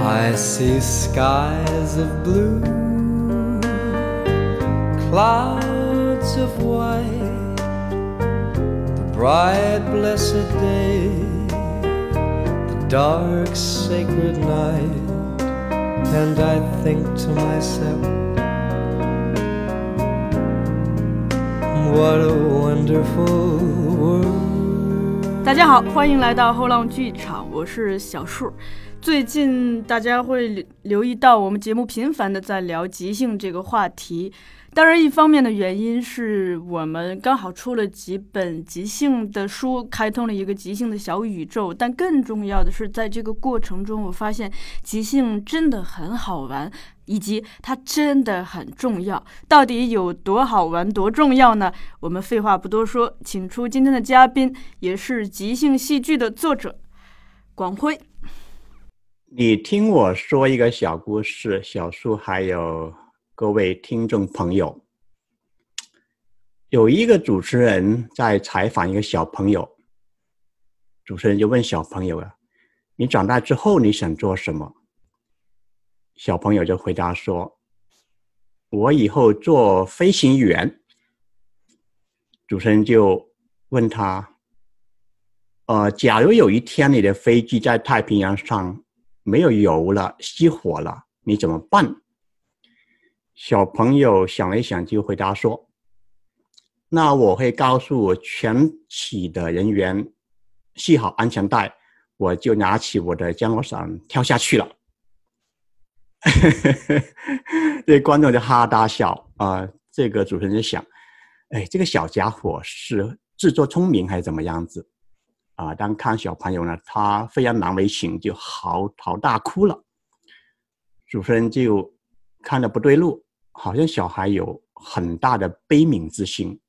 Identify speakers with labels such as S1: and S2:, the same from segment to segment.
S1: I see skies of blue, clouds of white, the bright blessed day, the dark sacred night, and I think to myself, what a wonderful world.
S2: 大家好，欢迎来到后浪剧场，我是小树。 最近大家会留意到，我们节目频繁的在聊即兴这个话题。当然，一方面的原因是我们刚好出了几本即兴的书，开通了一个即兴的小宇宙。但更重要的是，在这个过程中，我发现即兴真的很好玩，以及它真的很重要。到底有多好玩、多重要呢？我们废话不多说，请出今天的嘉宾，也是即兴戏剧的作者广辉。
S3: 你听我说一个小故事，小树还有各位听众朋友，有一个主持人在采访一个小朋友，主持人就问小朋友啊：“你长大之后你想做什么？”小朋友就回答说：“我以后做飞行员。”主持人就问他：“呃，假如有一天你的飞机在太平洋上？”没有油了，熄火了，你怎么办？小朋友想了一想，就回答说：“那我会告诉我全体的人员系好安全带，我就拿起我的降落伞跳下去了。”这观众就哈哈大笑啊！这个主持人就想：“哎，这个小家伙是自作聪明还是怎么样子？”啊，当看小朋友呢，他非常难为情，就嚎啕大哭了。主持人就看的不对路，好像小孩有很大的悲悯之心，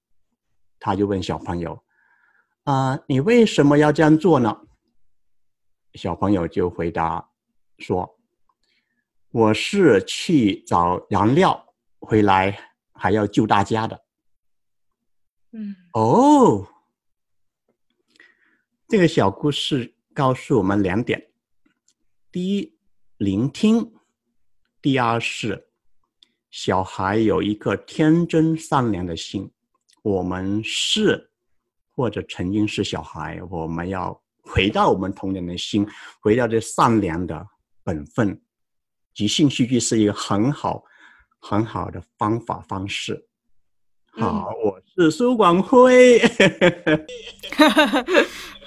S3: 他就问小朋友：“啊，你为什么要这样做呢？”小朋友就回答说：“我是去找燃料回来，还要救大家的。”嗯，哦。这个小故事告诉我们两点：第一，聆听；第二是小孩有一颗天真善良的心。我们是或者曾经是小孩，我们要回到我们童年的心，回到这善良的本分。即兴戏剧是一个很好很好的方法方式。好，我是苏广辉。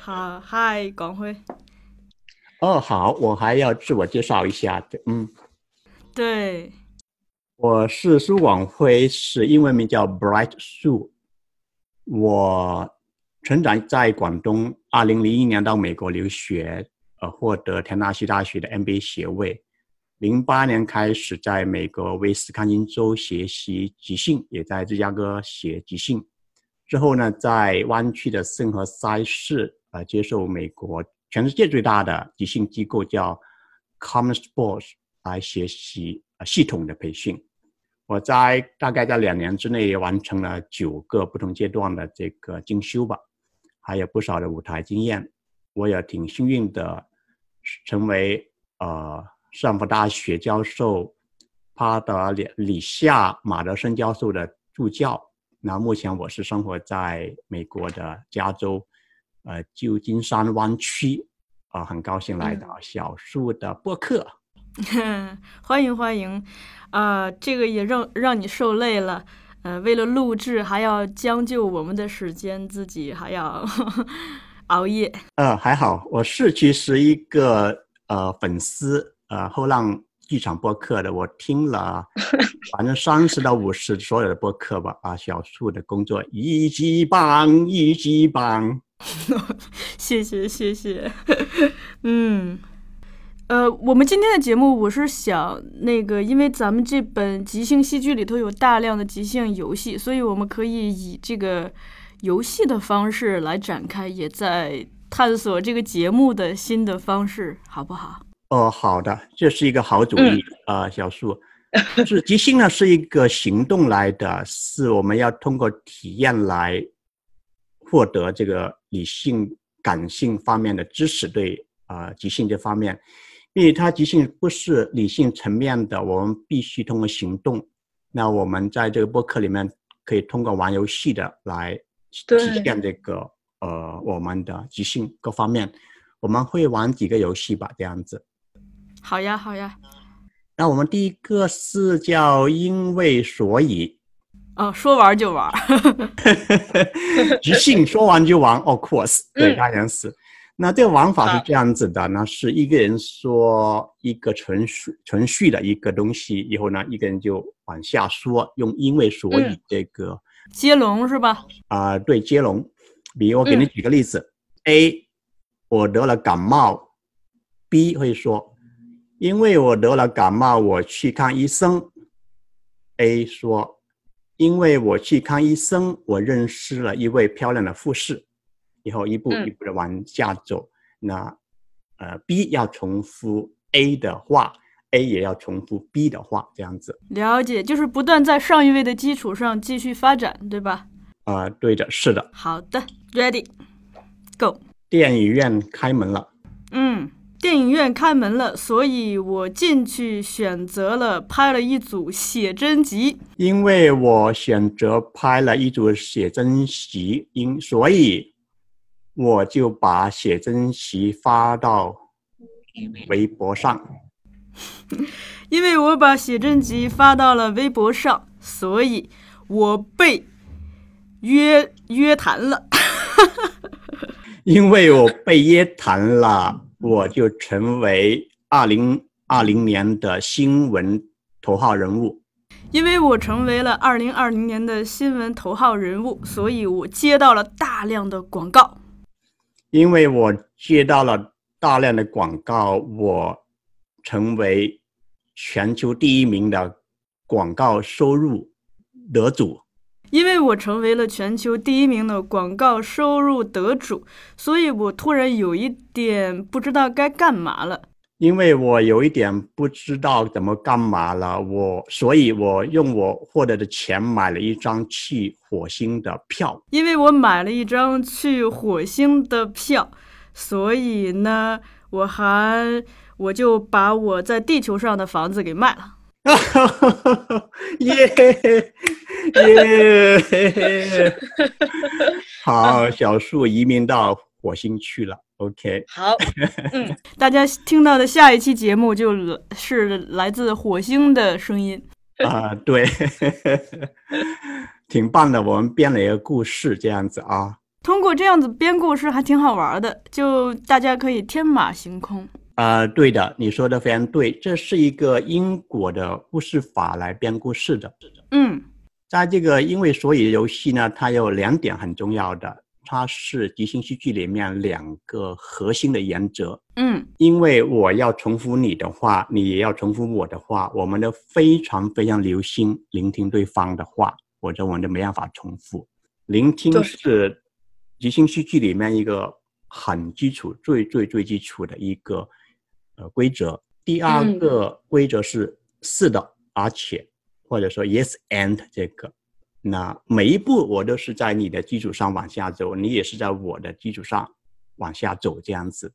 S2: 好，嗨，广辉。
S3: 哦，好，我还要自我介绍一下，嗯，
S2: 对，
S3: 我是苏广辉，是英文名叫 Bright Sue。我成长在广东，二零零一年到美国留学，呃，获得田纳西大学的 MBA 学位。零八年开始在美国威斯康星州学习即兴，也在芝加哥学即兴。之后呢，在湾区的圣何塞市。呃，接受美国全世界最大的即兴机构叫 Common Sports 来学习呃系统的培训。我在大概在两年之内完成了九个不同阶段的这个进修吧，还有不少的舞台经验。我也挺幸运的，成为呃斯坦福大学教授帕德里里夏马德森教授的助教。那目前我是生活在美国的加州。呃，旧金山湾区啊，很高兴来到小树的播客，
S2: 欢迎欢迎，啊，这个也让让你受累了，呃，为了录制还要将就我们的时间，自己还要 熬夜。
S3: 呃，还好，我是其实一个呃粉丝，呃，后浪剧场播客的，我听了 反正三十到五十所有的播客吧，啊，小树的工作一级棒，一级棒。
S2: 谢谢谢谢，嗯，呃，我们今天的节目，我是想那个，因为咱们这本即兴戏剧里头有大量的即兴游戏，所以我们可以以这个游戏的方式来展开，也在探索这个节目的新的方式，好不好？
S3: 哦，好的，这是一个好主意啊，小树。是即兴呢，是一个行动来的，是我们要通过体验来。获得这个理性、感性方面的知识，对啊，即兴这方面，因为它即兴不是理性层面的，我们必须通过行动。那我们在这个播客里面可以通过玩游戏的来
S2: 对
S3: 体现这个呃我们的即兴各方面。我们会玩几个游戏吧，这样子。
S2: 好呀，好呀。
S3: 那我们第一个是叫因为所以，
S2: 哦，说玩 就玩。
S3: 即兴说完就完，of course，对，
S2: 嗯
S3: 当然是。那这个玩法是这样子的，那是一个人说一个程序程序的一个东西，以后呢，一个人就往下说，用因为所以
S2: 嗯
S3: 这个
S2: 接龙是吧？
S3: 啊、对接龙。比如我给你
S2: 嗯
S3: 举个例子、a 我得了感冒，B 会说，因为我得了感冒，我去看医生。A 说，因为我去看医生，我认识了一位漂亮的护士。以后一步
S2: 嗯
S3: 一步的往下走，那呃 B 要重复 A 的话，A 也要重复 B 的话，这样子。
S2: 了解，就是不断在上一位的基础上继续发展，对吧？
S3: 啊、对的，是的。
S2: 好的，Ready，Go。
S3: 电影院开门了。
S2: 嗯，电影院开门了，所以我进去选择了拍了一组写真集。
S3: 因为我选择拍了一组写真集，因所以我就把写真集发到微博上。
S2: 因为我把写真集发到了微博上，所以我被约约谈了。
S3: 因为我被约谈了，我就成为二零二零年的新闻头号人物。
S2: 因为我成为了二零二零年的新闻头号人物，所以我接到了大量的广告。
S3: 因为我接到了大量的广告，我成为全球第一名的广告收入得主。
S2: 因为我成为了全球第一名的广告收入得主，所以我突然有一点不知道该干嘛了。
S3: 因为我有一点不知道怎么干嘛了，我所以，我用我获得的钱买了一张去火星的票。
S2: 因为我买了一张去火星的票，所以呢，我还我就把我在地球上的房子给卖了。
S3: 耶耶！好，小树移民到火星去了。OK，
S2: 好，嗯，大家听到的下一期节目就是来自火星的声音。
S3: 啊、对，挺棒的。我们编了一个故事，这样子啊。
S2: 通过这样子编故事还挺好玩的，就大家可以天马行空。
S3: 啊、对的，你说的非常对，这是一个因果的故事法来编故事的。
S2: 嗯
S3: 在这个因为所以游戏呢，它有两点很重要的，它是即兴戏剧里面两个核心的原则。
S2: 嗯
S3: 因为我要重复你的话，你也要重复我的话，我们都非常非常留心聆听对方的话，否则我们就没办法重复。聆听是即兴戏剧里面一个很基础、最最最基础的一个呃规则。第二
S2: 嗯
S3: 个规则是是的，而且或者说 yes and 这个。那每一步我都是在你的基础上往下走，你也是在我的基础上往下走，这样子。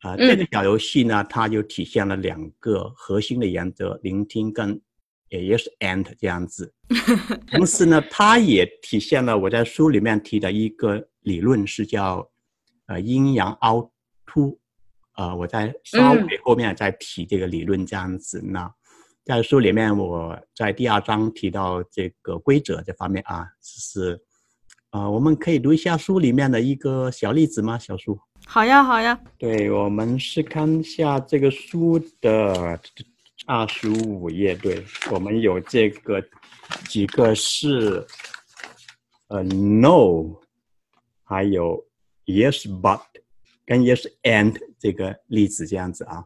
S3: 啊、这个小游戏呢，它就体现了两个核心的原则：聆听跟也 yes and 这样子。同时呢，它也体现了我在书里面提的一个理论，是叫呃阴阳凹凸。呃，我在稍微后面再提这个理论这样子。那在书里面，我在第二章提到这个规则这方面啊，是呃，我们可以读一下书里面的一个小例子吗？小书。
S2: 好呀好呀，
S3: 对，我们是看一下这个书的二十五页。对，我们有这个几个是呃 no，还有 yes but 跟 yes and 这个例子这样子啊。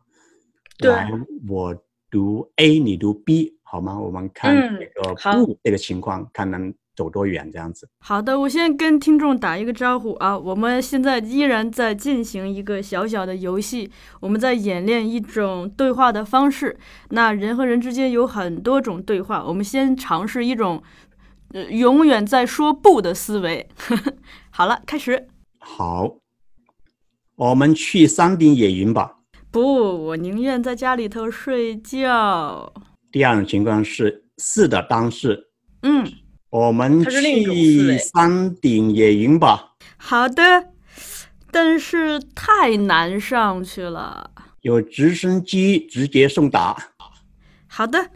S2: 对
S3: 来，我读 A，你读 B 好吗？我们看
S2: 嗯
S3: 这个
S2: 好
S3: 不这个情况，看能走多远这样子。
S2: 好的，我先跟听众打一个招呼啊。我们现在依然在进行一个小小的游戏，我们在演练一种对话的方式。那人和人之间有很多种对话，我们先尝试一种，呃，永远在说不的思维。好了，开始。
S3: 好，我们去山顶野营吧。
S2: 不，我宁愿在家里头睡觉。
S3: 第二种情况是是的，但是
S2: 嗯，
S3: 我们去山顶野营吧，
S2: 好的，但是太难上去了。
S3: 有直升机直接送达。
S2: 好的，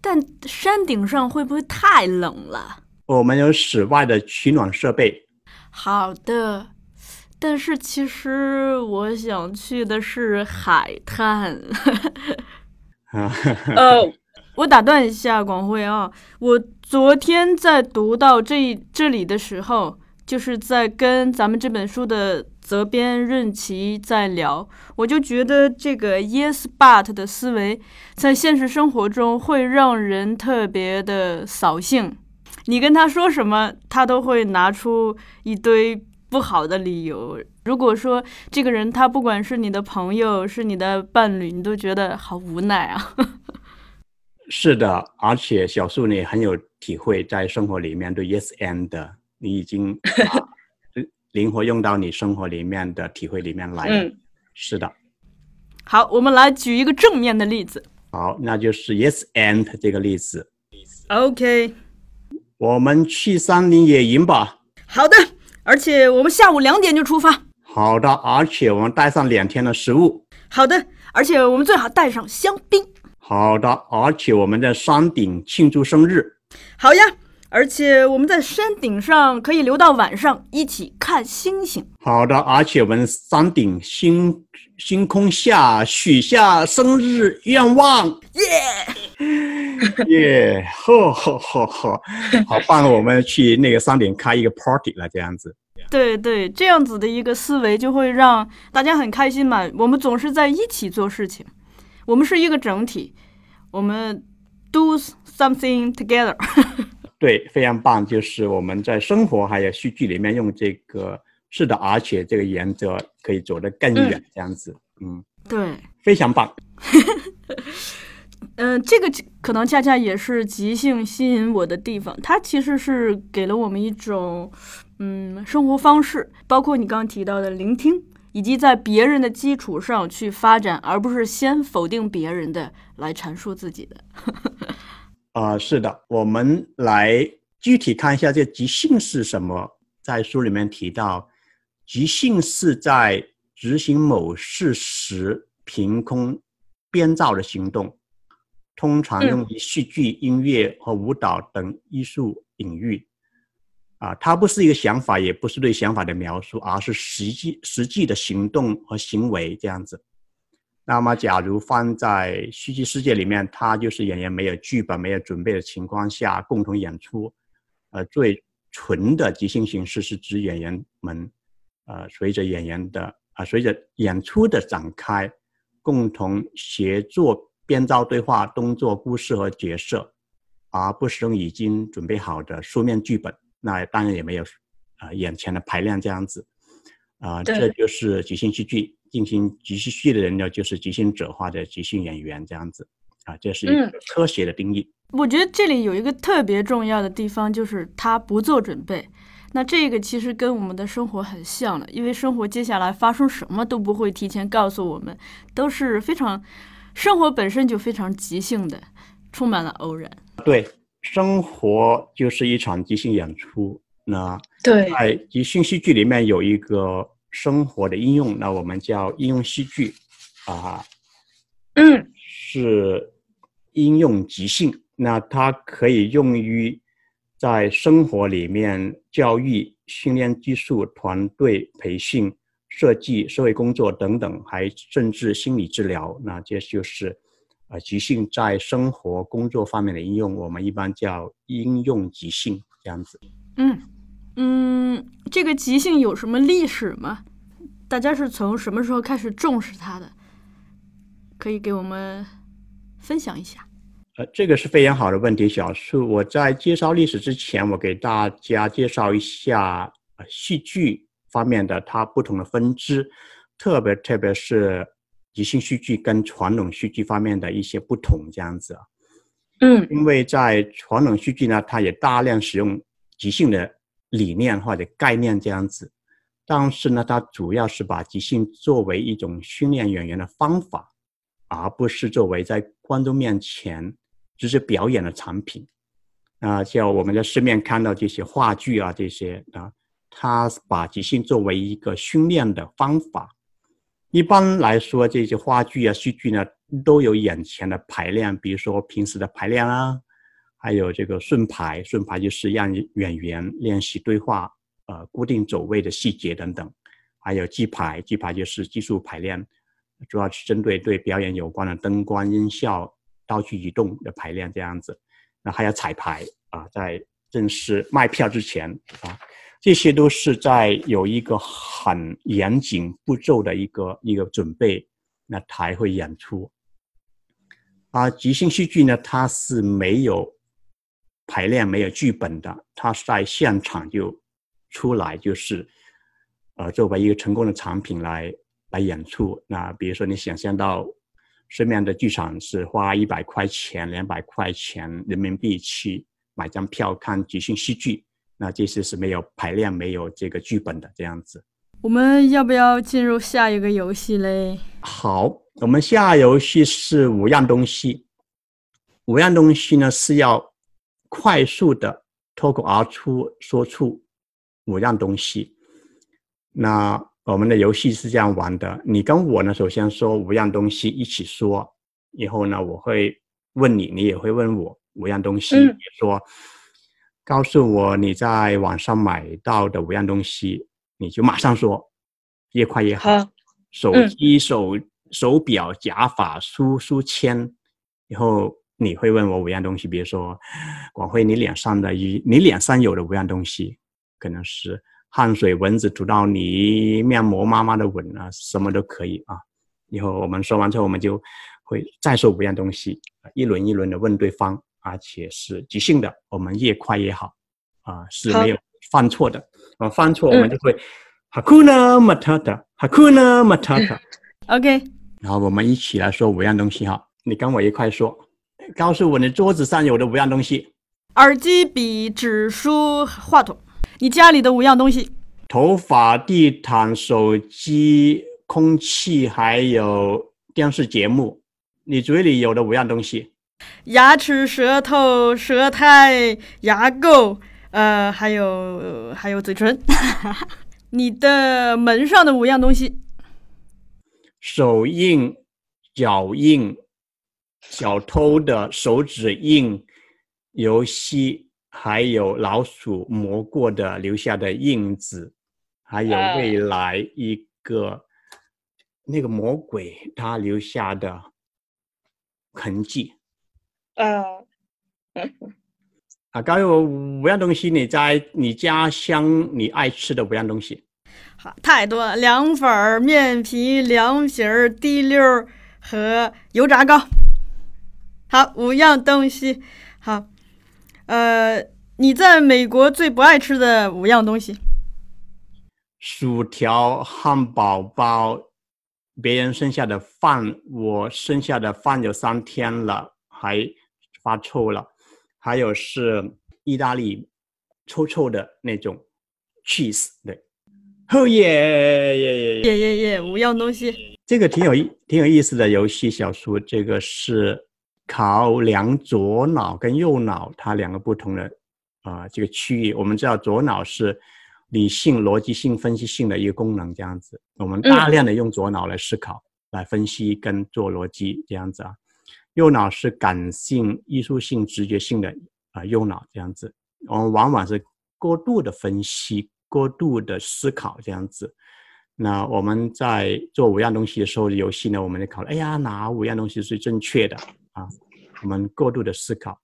S2: 但山顶上会不会太冷了？
S3: 我们有室外的取暖设备，
S2: 好的，但是其实我想去的是海滩。
S3: 啊，
S4: 哦，
S2: 我打断一下，广辉啊，我昨天在读到这这里的时候，就是在跟咱们这本书的责编任琪在聊，我就觉得这个 yes but 的思维在现实生活中会让人特别的扫兴。你跟他说什么，他都会拿出一堆不好的理由。如果说这个人他不管是你的朋友，是你的伴侣，你都觉得好无奈啊。
S3: 是的，而且小树你很有体会，在生活里面对 yes and 的，你已经灵活用到你生活里面的体会里面来了。
S4: 嗯
S3: 是的，
S2: 好，我们来举一个正面的例子。
S3: 好，那就是 yes and 这个例子
S2: ，OK，
S3: 我们去山林野营吧。
S2: 好的，而且我们下午两点就出发。
S3: 好的，而且我们带上两天的食物。
S2: 好的，而且我们最好带上香槟。
S3: 好的，而且我们在山顶庆祝生日。
S2: 好呀，而且我们在山顶上可以留到晚上一起看星星。
S3: 好的，而且我们山顶星星空下许下生日愿望。
S2: 耶、
S3: 耶，呵呵呵呵，好棒！我们去那个山顶开一个 party 了，这样子。
S2: 对对，这样子的一个思维就会让大家很开心嘛。我们总是在一起做事情，我们是一个整体，我们 do something together。
S3: 对，非常棒！就是我们在生活还有戏剧里面用这个是的，而且这个原则可以走得更远，这样子。嗯，
S2: 对，
S3: 非常棒。
S2: 嗯、这个可能恰恰也是即兴吸引我的地方，它其实是给了我们一种嗯生活方式，包括你刚刚提到的聆听，以及在别人的基础上去发展，而不是先否定别人的来阐述自己的。
S3: 啊、是的，我们来具体看一下这即兴是什么。在书里面提到，即兴是在执行某事时凭空编造的行动，通常用于戏剧、音乐和舞蹈等艺术领域。啊，它不是一个想法，也不是对想法的描述，而是实际实际的行动和行为这样子。那么，假如放在戏剧世界里面，它就是演员没有剧本、没有准备的情况下共同演出。呃，最纯的即兴形式是指演员们，呃，随着演员的啊、随着演出的展开，共同协作编造对话、动作、故事和角色，而不使用已经准备好的书面剧本。那当然也没有啊、眼前的排练这样子。啊、
S4: 对
S3: 这就是即兴戏剧。进行即兴剧的人呢，就是即兴者或者即兴演员这样子。啊，这是一个
S4: 嗯
S3: 科学的定义。
S2: 我觉得这里有一个特别重要的地方，就是他不做准备。那这个其实跟我们的生活很像了，因为生活接下来发生什么都不会提前告诉我们，都是非常生活本身就非常即兴的，充满了偶然。
S3: 对，生活就是一场即兴演出。那
S4: 对，
S3: 在即兴戏剧里面有一个生活的应用，那我们叫应用戏剧，啊，
S4: 嗯
S3: 是应用即兴。那它可以用于在生活里面教育、训练技术、团队培训、设计、社会工作等等，还甚至心理治疗。那这就是呃即兴在生活工作方面的应用，我们一般叫应用即兴这样子。
S2: 嗯嗯，这个即兴有什么历史吗？大家是从什么时候开始重视它的？可以给我们分享一下。
S3: 呃，这个是非常好的问题，小树。我在介绍历史之前，我给大家介绍一下呃戏剧方面的它不同的分支，特别特别是即兴戏剧跟传统戏剧方面的一些不同，这样子啊。
S4: 嗯
S3: 因为在传统戏剧呢，它也大量使用即兴的理念或者概念这样子，但是呢，它主要是把即兴作为一种训练演员的方法，而不是作为在观众面前只是表演的产品。啊，像我们在市面看到这些话剧啊，这些啊，它把即兴作为一个训练的方法。一般来说，这些话剧啊、戏剧呢，都有眼前的排练，比如说平时的排练啊，还有这个顺排，顺排就是让演员练习对话。呃，固定走位的细节等等，还有记排，记排就是技术排练，主要是针对对表演有关的灯光、音效、道具移动的排练这样子。那还有彩排啊，在正式卖票之前啊，这些都是在有一个很严谨步骤的一个一个准备，那才会演出。啊，即兴戏剧呢，它是没有排练、没有剧本的，他是在现场就。出来就是，呃，作为一个成功的产品来来演出。那比如说，你想象到，市面的剧场是花一百块钱、两百块钱人民币去买张票看即兴戏剧，那这些是没有排练、没有这个剧本的这样子。
S2: 我们要不要进入下一个游戏嘞？
S3: 好，我们下游戏是五样东西。五样东西呢是要快速的脱口而出说出。五样东西，那我们的游戏是这样玩的：你跟我呢，首先说五样东西一起说，以后呢，我会问你，你也会问我五样东西，说告诉我你在网上买到的五样东西，你就马上说，越快越好。手机、手手表、假发、书书签，然后你会问我五样东西，比如说广辉，你脸上的一你脸上有的五样东西。可能是汗水、蚊子吐到你面膜，妈妈的吻啊，什么都可以啊。以后我们说完之后，我们就会再说五样东西，一轮一轮的问对方，而且是即兴的，我们越快越好啊，是没有犯错的。啊，犯错我们就会 Hakuna Matata，Hakuna Matata。
S2: OK，
S3: 然后我们一起来说五样东西哈，你跟我一块说，告诉我你桌子上有的五样东西：
S2: 耳机、笔、纸、书、话筒。你家里的五样东西：
S3: 头发、地毯、手机、空气，还有电视节目。你嘴里有的五样东西：
S2: 牙齿、舌头、舌苔、牙垢，呃，还有还有嘴唇。你的门上的五样东西：
S3: 手印、脚印、小偷的手指印、游戏。还有老鼠磨过的留下的印子，还有未来一个那个魔鬼他留下的痕迹。
S4: 啊，
S3: 啊，刚有五样东西，你在你家乡你爱吃的五样东西。
S2: 好，太多了，凉粉、面皮、凉皮儿、滴溜儿和油炸糕。好，五样东西。好。呃，你在美国最不爱吃的五样东西：
S3: 薯条、汉堡包、别人剩下的饭，我剩下的饭有三天了，还发臭了。还有是意大利臭臭的那种 cheese，对。哦耶耶耶
S2: 耶耶耶！五样东西，
S3: 这个挺有意挺有意思的游戏小说，这个是。考量左脑跟右脑它两个不同的啊这个区域，我们知道左脑是理性、逻辑性、分析性的一个功能，这样子，我们大量的用左脑来思考、来分析跟做逻辑这样子啊。右脑是感性、艺术性、直觉性的啊右脑这样子，我们往往是过度的分析、过度的思考这样子。那我们在做五样东西的时候，游戏呢，我们就考虑，哎呀，哪五样东西是正确的？啊，我们过度的思考，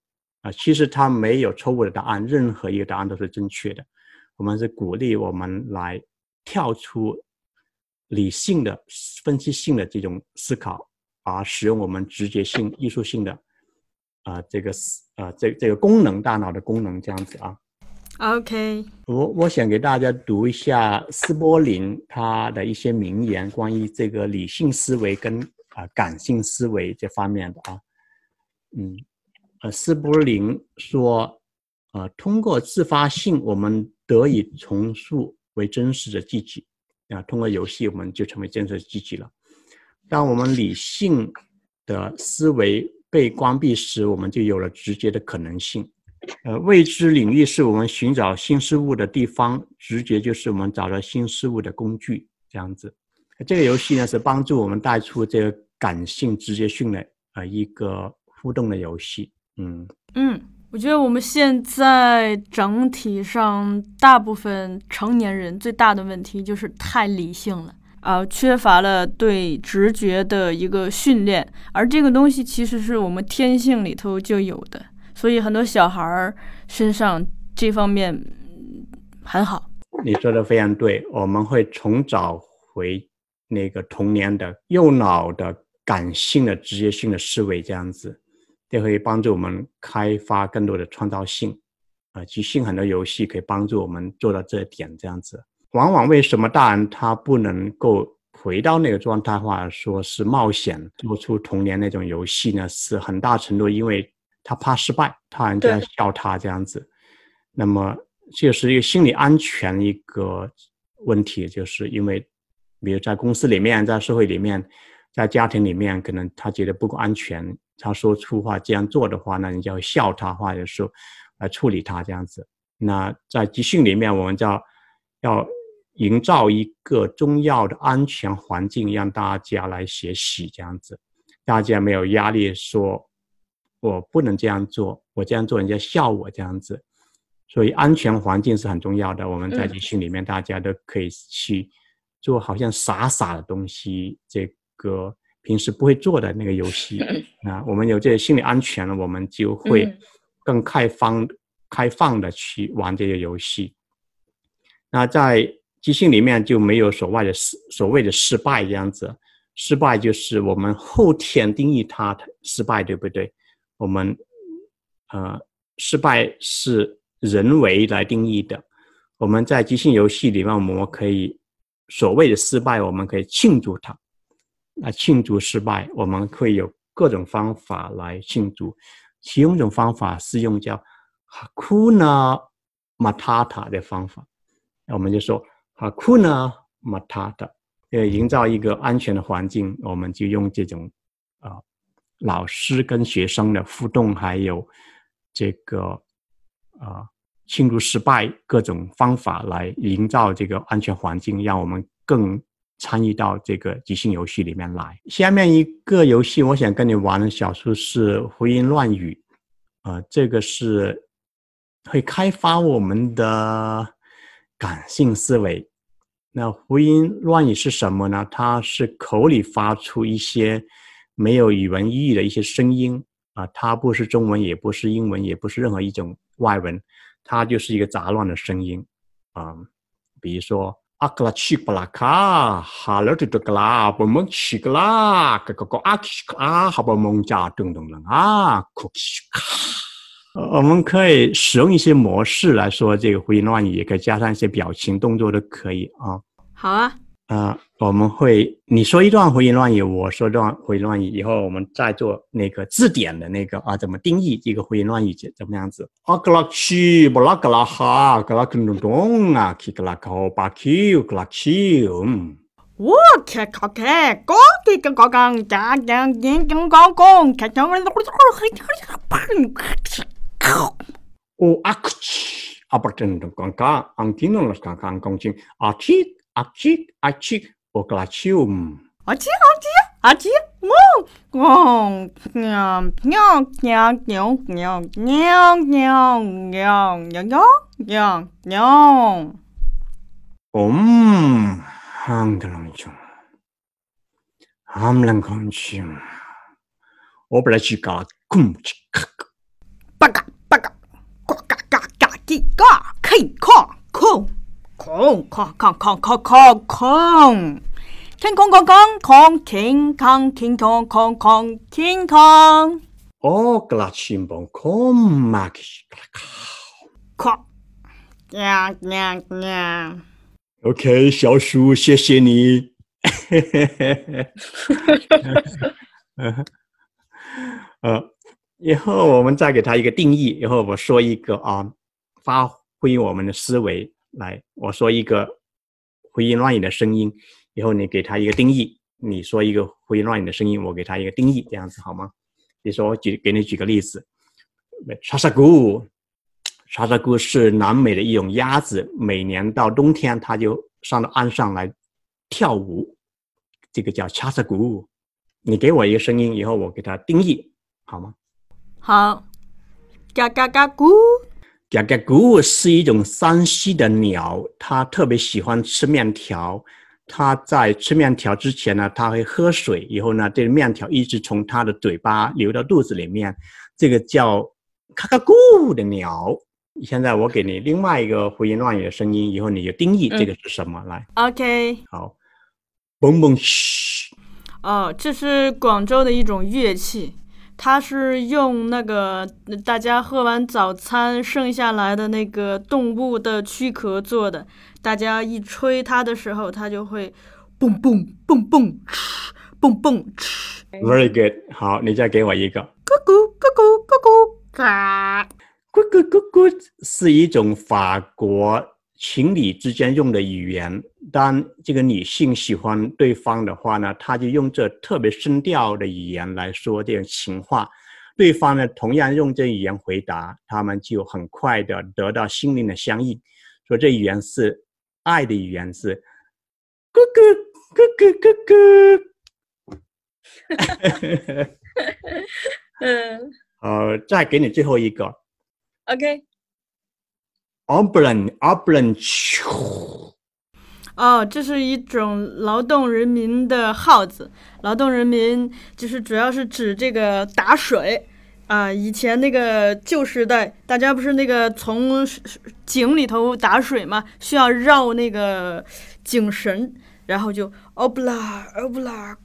S3: 啊，其实它没有错误的答案，任何一个答案都是正确的。我们是鼓励我们来跳出理性的、分析性的这种思考，而使用我们直觉性、艺术性的啊这个啊这这个功能，大脑的功能这样子啊。
S2: OK，
S3: 我我想给大家读一下斯波林他的一些名言，关于这个理性思维跟啊感性思维这方面的啊。嗯，呃，斯波林说，呃，通过自发性，我们得以重塑为真实的自己，啊，通过游戏我们就成为真实的自己了。当我们理性的思维被关闭时，我们就有了直接的可能性。呃，未知领域是我们寻找新事物的地方，直觉就是我们找到新事物的工具。这样子，这个游戏呢是帮助我们带出这个感性直觉训练呃一个互动的游戏。嗯
S2: 嗯，我觉得我们现在整体上大部分成年人最大的问题就是太理性了啊，缺乏了对直觉的一个训练，而这个东西其实是我们天性里头就有的，所以很多小孩儿身上这方面很好。
S3: 你说的非常对，我们会从找回那个童年的右脑的感性的直觉性的思维，这样子，这会帮助我们开发更多的创造性。啊，即兴很多游戏可以帮助我们做到这点，这样子。往往为什么大人他不能够回到那个状态，话说是冒险做出童年那种游戏呢？是很大程度因为他怕失败，怕人家笑他这样子。那么。就是一个心理安全一个问题，就是因为，比如在公司里面，在社会里面，在家庭里面，可能他觉得不够安全，他说粗话这样做的话，那你就要笑他，或者说来处理他这样子。那在集训里面，我们叫要营造一个重要的安全环境，让大家来学习这样子，大家没有压力，说我不能这样做，我这样做人家笑我这样子。所以安全环境是很重要的。我们在集训里面，大家都可以去做好像傻傻的东西，这个平时不会做的那个游戏 啊。我们有这个心理安全了，我们就会更开放、开放的去玩这个游戏。那在即兴里面就没有所谓的失所谓的失败这样子，失败就是我们后天定义它的失败，对不对？我们呃，失败是。人为来定义的，我们在即兴游戏里面，我们可以所谓的失败，我们可以庆祝它。那庆祝失败，我们会有各种方法来庆祝。其中一种方法是用叫 “hakuna matata” 的方法，那我们就说 “hakuna matata”，呃，营造一个安全的环境，我们就用这种啊，老师跟学生的互动，还有这个。啊，庆祝失败，各种方法来营造这个安全环境，让我们更参与到这个即兴游戏里面来。下面一个游戏，我想跟你玩的小数是胡言乱语，啊，这个是会开发我们的感性思维。那胡言乱语是什么呢？它是口里发出一些没有语文意义的一些声音啊，它不是中文，也不是英文，也不是任何一种。外文，它就是一个杂乱的声音，啊，比如说阿克拉奇布拉卡，哈勒杜格拉布蒙奇格拉，个个个阿奇克拉哈布蒙加等等等啊，库奇卡。我们可以使用一些模式来说这个胡言乱语，也可以加上一些表情动作都可以啊。
S2: 好啊。
S3: 啊，我们会你说一段胡言乱语，我说一段胡言乱语，以后我们再做那个字典的那个啊，怎么定义一个胡言乱语？怎怎么样子？啊，格拉奇布拉格拉哈，格拉克隆咚啊，奇格拉考巴奇格拉奇嗯。
S2: 我开开开，高给个高刚，讲讲讲讲讲讲，开讲我我我我
S3: 砰！哦阿克奇，阿不真的刚刚，俺听懂了刚刚讲清啊奇。acik acik o glacium.
S2: Acik acik acik ngong ngong nyam nyam nyam nyam nyam nyam nyam nyam nyam nyam nyam.
S3: 옴 항들렁중 함랑검심
S2: 오블라지가 굼치칵 빠가 빠가 꼬까까까끼까 케이코 콩 空空空空空空空，天空空空空，天空天空空空天空。
S3: 哦，格拉琴棒空嘛个是格拉
S2: 靠，呀呀呀
S3: ！OK，小鼠，谢谢你。呃，以后我们再给他一个定义。以后我说一个啊，发挥我们的思维。来，我说一个胡言乱语的声音，以后你给它一个定义。你说一个胡言乱语的声音，我给它一个定义，这样子好吗？比如说，我举给你举个例子，查沙姑，查沙姑是南美的一种鸭子，每年到冬天它就上到岸上来跳舞，这个叫查沙姑。你给我一个声音，以后我给它定义，好吗？
S2: 好，嘎嘎嘎咕，
S3: 嘎嘎咕是一种山西的鸟，它特别喜欢吃面条。它在吃面条之前呢，它会喝水，以后呢，这个面条一直从它的嘴巴流到肚子里面，这个叫嘎嘎咕的鸟。现在我给你另外一个胡言乱语的声音，以后你就定义这个是什么来。
S2: OK，
S3: 好，嘣嘣嘘，
S2: 哦，这是广州的一种乐器，它是用那个大家喝完早餐剩下来的那个动物的躯壳做的。大家一吹它的时候，它就会蹦蹦蹦蹦哧，蹦蹦哧
S3: ，Very good，好，你再给我一个。
S2: 咕咕咕咕咕咕嘎。
S3: 咕咕咕咕是一种法国情侣之间用的语言。当这个女性喜欢对方的话呢，她就用这特别声调的语言来说这种情话。对方呢，同样用这语言回答，他们就很快的得到心灵的相应。说这语言是爱的语言，是咕咕咕咕咕咕。
S4: 嗯
S3: 呃，再给你最后一个。
S4: ，OK，
S3: o b l a n o b l a n 咻。
S2: 哦，这是一种劳动人民的号子。劳动人民就是主要是指这个打水啊、以前那个旧时代，大家不是那个从井里头打水嘛，需要绕那个井绳，然后就欧布拉欧布拉，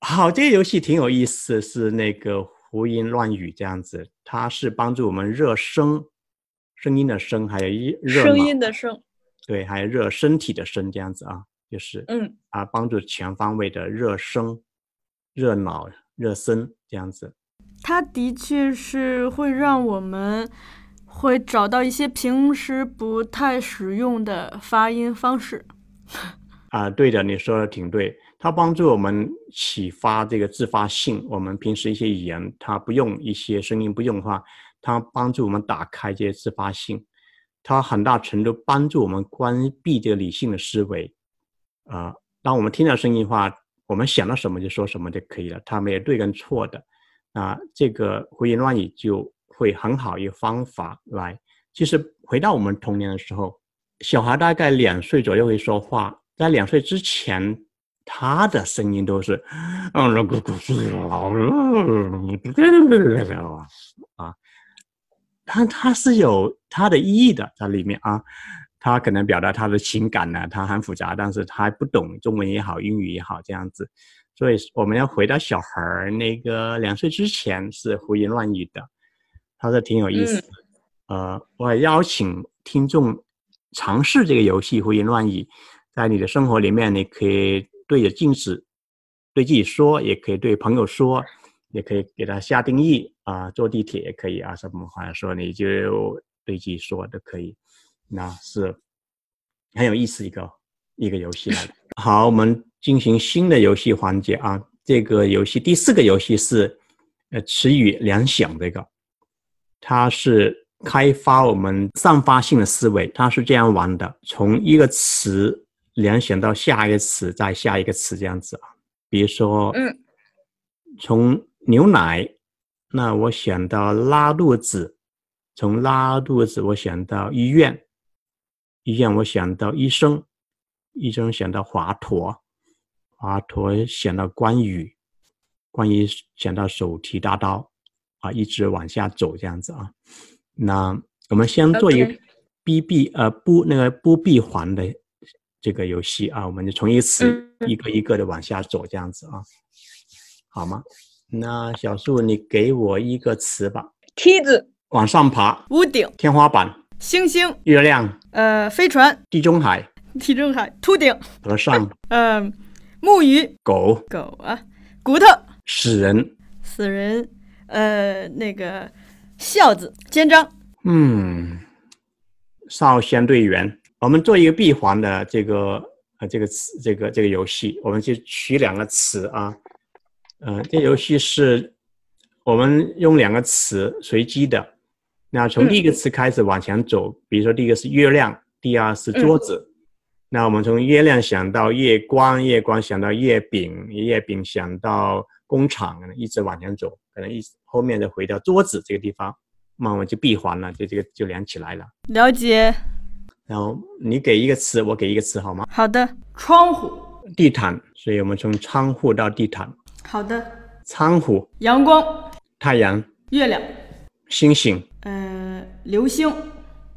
S3: 好，这个游戏挺有意思，是那个胡言乱语这样子，它是帮助我们热声，声音的声，还有一热
S4: 声音的声，
S3: 对，还有热身体的身这样子啊，就是
S4: 嗯
S3: 啊，帮助全方位的热身、热脑、热身这样子。
S2: 它的确是会让我们会找到一些平时不太使用的发音方式。
S3: 啊，对的，你说的挺对。它帮助我们启发这个自发性。我们平时一些语言，它不用一些声音不用的话，它帮助我们打开这些自发性。它很大程度帮助我们关闭这个理性的思维。啊、当我们听到声音的话，我们想到什么就说什么就可以了，它没有对跟错的。啊、这个胡言乱语就会很好一个方法来。其实回到我们童年的时候，小孩大概两岁左右会说话，在两岁之前，他的声音都是，嗯，咕咕咕啊，他他是有他的意义的在里面啊，他可能表达他的情感呢，他很复杂，但是他不懂中文也好，英语也好这样子，所以我们要回到小孩儿那个两岁之前是胡言乱语的，他是挺有意思。呃，我邀请听众尝试这个游戏胡言乱语，在你的生活里面，你可以对着镜子对自己说，也可以对朋友说，也可以给他下定义啊、坐地铁也可以啊，什么话说你就对自己说都可以，那是很有意思一个一个游戏来的。好，我们进行新的游戏环节啊，这个游戏第四个游戏是呃词语联想这个，它是开发我们散发性的思维，它是这样玩的，从一个词联想到下一个词，再下一个词这样子啊。比如说，
S4: 嗯，
S3: 从牛奶，那我想到拉肚子；从拉肚子，我想到医院；医院我想到医生；医生想到华佗；华佗想到关羽；关羽想到手提大刀，啊，一直往下走这样子啊。那我们先做一个
S4: OK
S3: 逼闭呃不那个不闭环的这个游戏啊，我们就从一个词
S4: 嗯。
S3: 一个一个的往下走这样子啊，好吗？那小树，你给我一个词吧，
S4: 梯子，
S3: 往上爬，
S2: 屋顶、
S3: 天花板，
S2: 星星、
S3: 月亮，
S2: 呃，飞船、
S3: 地中海，
S2: 地中海、秃顶、
S3: 和尚，
S2: 呃，木鱼、
S3: 狗，
S2: 狗啊，骨头、
S3: 死人，
S2: 死人，呃，那个孝子、肩章、
S3: 嗯，少先队员。我们做一个闭环的这个呃这个词这个这个游戏，我们就取两个词啊，呃，这游戏是我们用两个词随机的，那从第一个词开始往前走，比如说第一个是月亮，第二是桌子，那我们从月亮想到月光，月光想到月饼，月饼想到工厂，一直往前走，可能一后面再回到桌子这个地方，慢慢就闭环了，就这个就连起来了。
S2: 了解。
S3: 然后你给一个词，我给一个词，好吗？
S2: 好的，窗户、
S3: 地毯，所以我们从窗户到地毯。
S2: 好的，
S3: 窗户、
S2: 阳光、
S3: 太阳、
S2: 月亮、
S3: 星星、
S2: 呃，流星、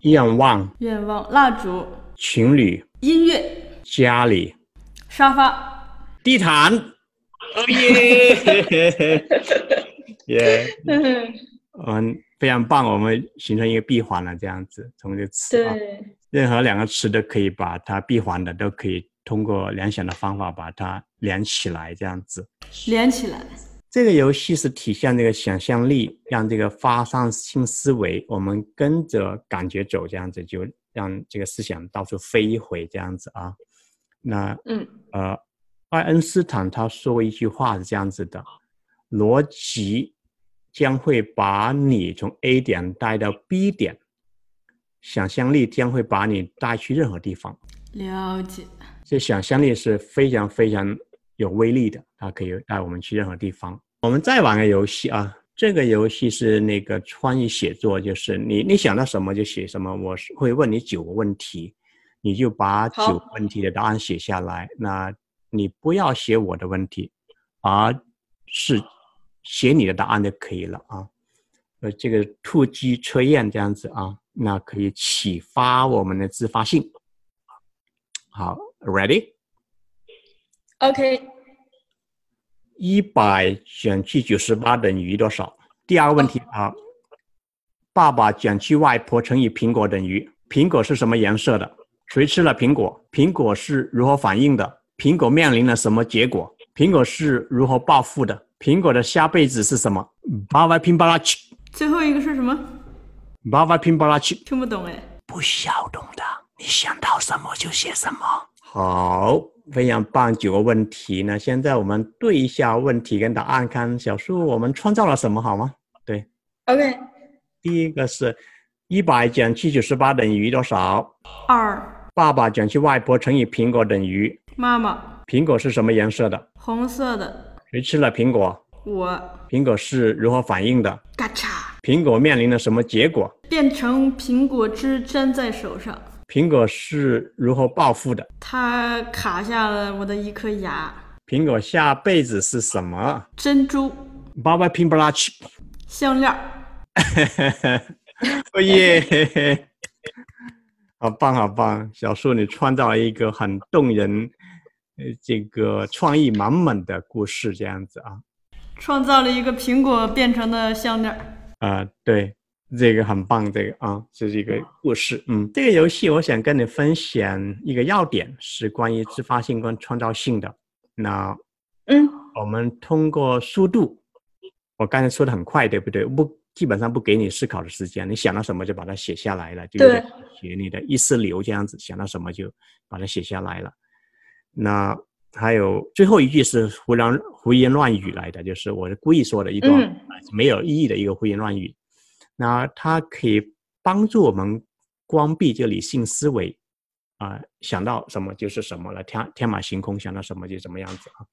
S3: 愿望、
S2: 愿望、蜡烛、
S3: 情侣、
S2: 音乐、
S3: 家里、
S2: 沙发、
S3: 地毯。哦耶！耶，嗯，非常棒，我们形成一个闭环了，这样子，从这个词啊。
S4: 对，
S3: 任何两个词都可以把它闭环的，都可以通过联想的方法把它连起来，这样子。
S2: 连起来。
S3: 这个游戏是体现这个想象力，让这个发散性思维，我们跟着感觉走，这样子就让这个思想到处飞一回，这样子啊。那
S4: 嗯
S3: 呃，爱因斯坦他说过一句话是这样子的：逻辑将会把你从 A 点带到 B 点。想象力将会把你带去任何地方。
S2: 了解。
S3: 这想象力是非常非常有威力的，它可以带我们去任何地方。我们再玩个游戏啊，这个游戏是那个创意写作，就是你你想到什么就写什么。我是会问你九个问题，你就把九个问题的答案写下来。那你不要写我的问题，而是写你的答案就可以了啊。呃，这个突击测验这样子啊。那可以启发我们的自发性。好，Ready？OK。一百减去九十八等于多少？第二个问题啊，爸爸减去外婆乘以苹果等于苹果是什么颜色的？谁吃了苹果？苹果是如何反应的？苹果面临了什么结果？苹果是如何报复的？苹果的下辈子是什么？巴拉拼巴拉七。
S2: 最后一个是什么？
S3: 巴巴拼巴拉去，
S2: 听不懂哎，
S3: 不需要懂的，你想到什么就写什么。好，非常棒，九个问题。呢现在我们对一下问题跟答案，看小树我们创造了什么，好吗？对
S4: ，OK。
S3: 第一个是一百减去九十八等于多少？
S2: 二。
S3: 爸爸减去外婆乘以苹果等于
S2: 妈妈。
S3: 苹果是什么颜色的？
S2: 红色的。
S3: 谁吃了苹果？
S2: 我。
S3: 苹果是如何反应的？
S2: 嘎嚓。
S3: 苹果面临了什么结果？
S2: 变成苹果汁粘在手上。
S3: 苹果是如何暴富的？
S2: 它卡下了我的一颗牙。
S3: 苹果下辈子是什么？
S2: 珍珠。
S3: 爸爸拼不拉去。
S2: 项链。
S3: 哦耶！好棒好棒，小树你创造了一个很动人，呃，这个创意满满的故事，这样子啊。
S2: 创造了一个苹果变成的项链。
S3: 啊，对，这个很棒，这个啊，这是一个故事。嗯，这个游戏我想跟你分享一个要点，是关于自发性跟创造性的。那，
S4: 嗯，
S3: 我们通过速度，我刚才说的很快，对不对？不，基本上不给你思考的时间，你想到什么就把它写下来了，就写你的意识流这样子，想到什么就把它写下来了。那还有最后一句是胡乱胡言乱语来的，就是我是故意说的一段没有意义的一个胡言乱语。那它可以帮助我们关闭这理性思维，啊，想到什么就是什么了，天天马行空，想到什么就什么样子啊。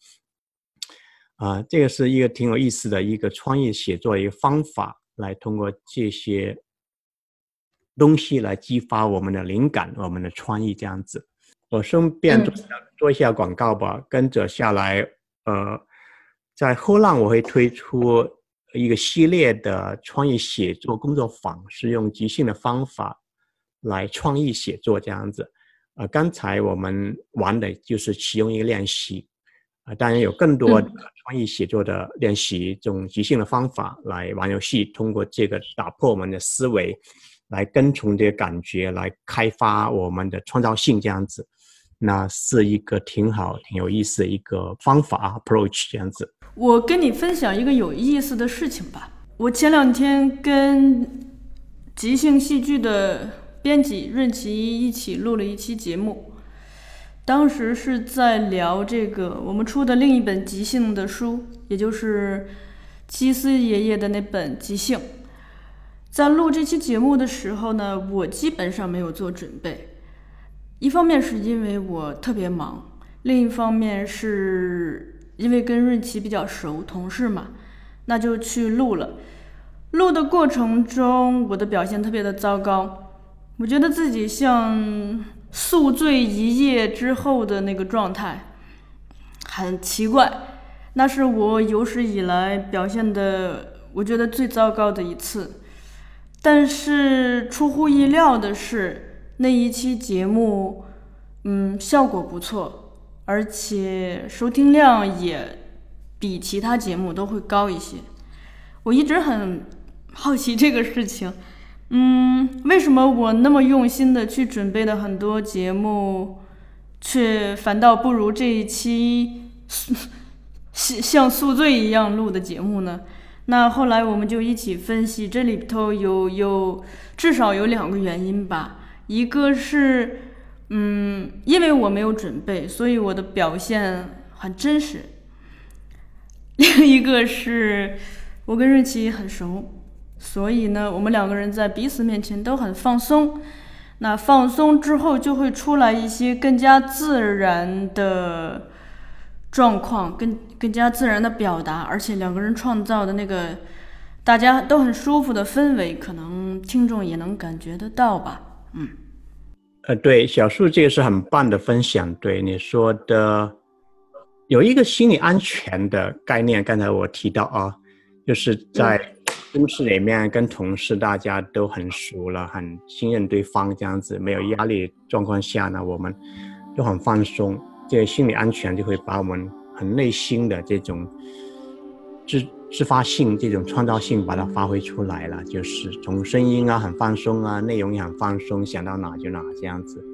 S3: 啊，这个是一个挺有意思的一个创意写作一个方法，来通过这些东西来激发我们的灵感，我们的创意这样子。我顺便做做一下广告吧。跟着下来，呃，在后浪我会推出一个系列的创意写作工作坊，是用即兴的方法来创意写作这样子。呃，刚才我们玩的就是其中一个练习，啊，当然有更多的创意写作的练习，这种即兴的方法来玩游戏，通过这个打破我们的思维，来跟从这个感觉来开发我们的创造性这样子。那是一个挺好、挺有意思的一个方法 approach 这样子。
S2: 我跟你分享一个有意思的事情吧。我前两天跟即兴戏剧的编辑润琪一起录了一期节目。当时是在聊这个我们出的另一本即兴的书，也就是基斯爷爷的那本即兴。在录这期节目的时候呢，我基本上没有做准备。一方面是因为我特别忙，另一方面是因为跟润琪比较熟，同事嘛，那就去录了。录的过程中，我的表现特别的糟糕，我觉得自己像宿醉一夜之后的那个状态，很奇怪。那是我有史以来表现的，我觉得最糟糕的一次。但是出乎意料的是，那一期节目，嗯，效果不错，而且收听量也比其他节目都会高一些。我一直很。好奇这个事情，嗯，为什么我那么用心的去准备的很多节目，却反倒不如这一期像像宿醉一样录的节目呢？那后来我们就一起分析，这里头有有至少有两个原因吧。一个是，嗯，因为我没有准备，所以我的表现很真实。另 一个是我跟瑞奇很熟。所以呢，我们两个人在彼此面前都很放松。那放松之后，就会出来一些更加自然的状况，更更加自然的表达，而且两个人创造的那个大家都很舒服的氛围，可能听众也能感觉得到吧。嗯，
S3: 呃，对，小树这个是很棒的分享。对你说的，有一个心理安全的概念，刚才我提到啊，就是在。公司里面跟同事大家都很熟了，很信任对方，这样子没有压力状况下呢，我们都很放松，这个心理安全就会把我们很内心的这种自自发性、这种创造性把它发挥出来了。就是从声音啊很放松啊，内容也很放松，想到哪就哪这样子。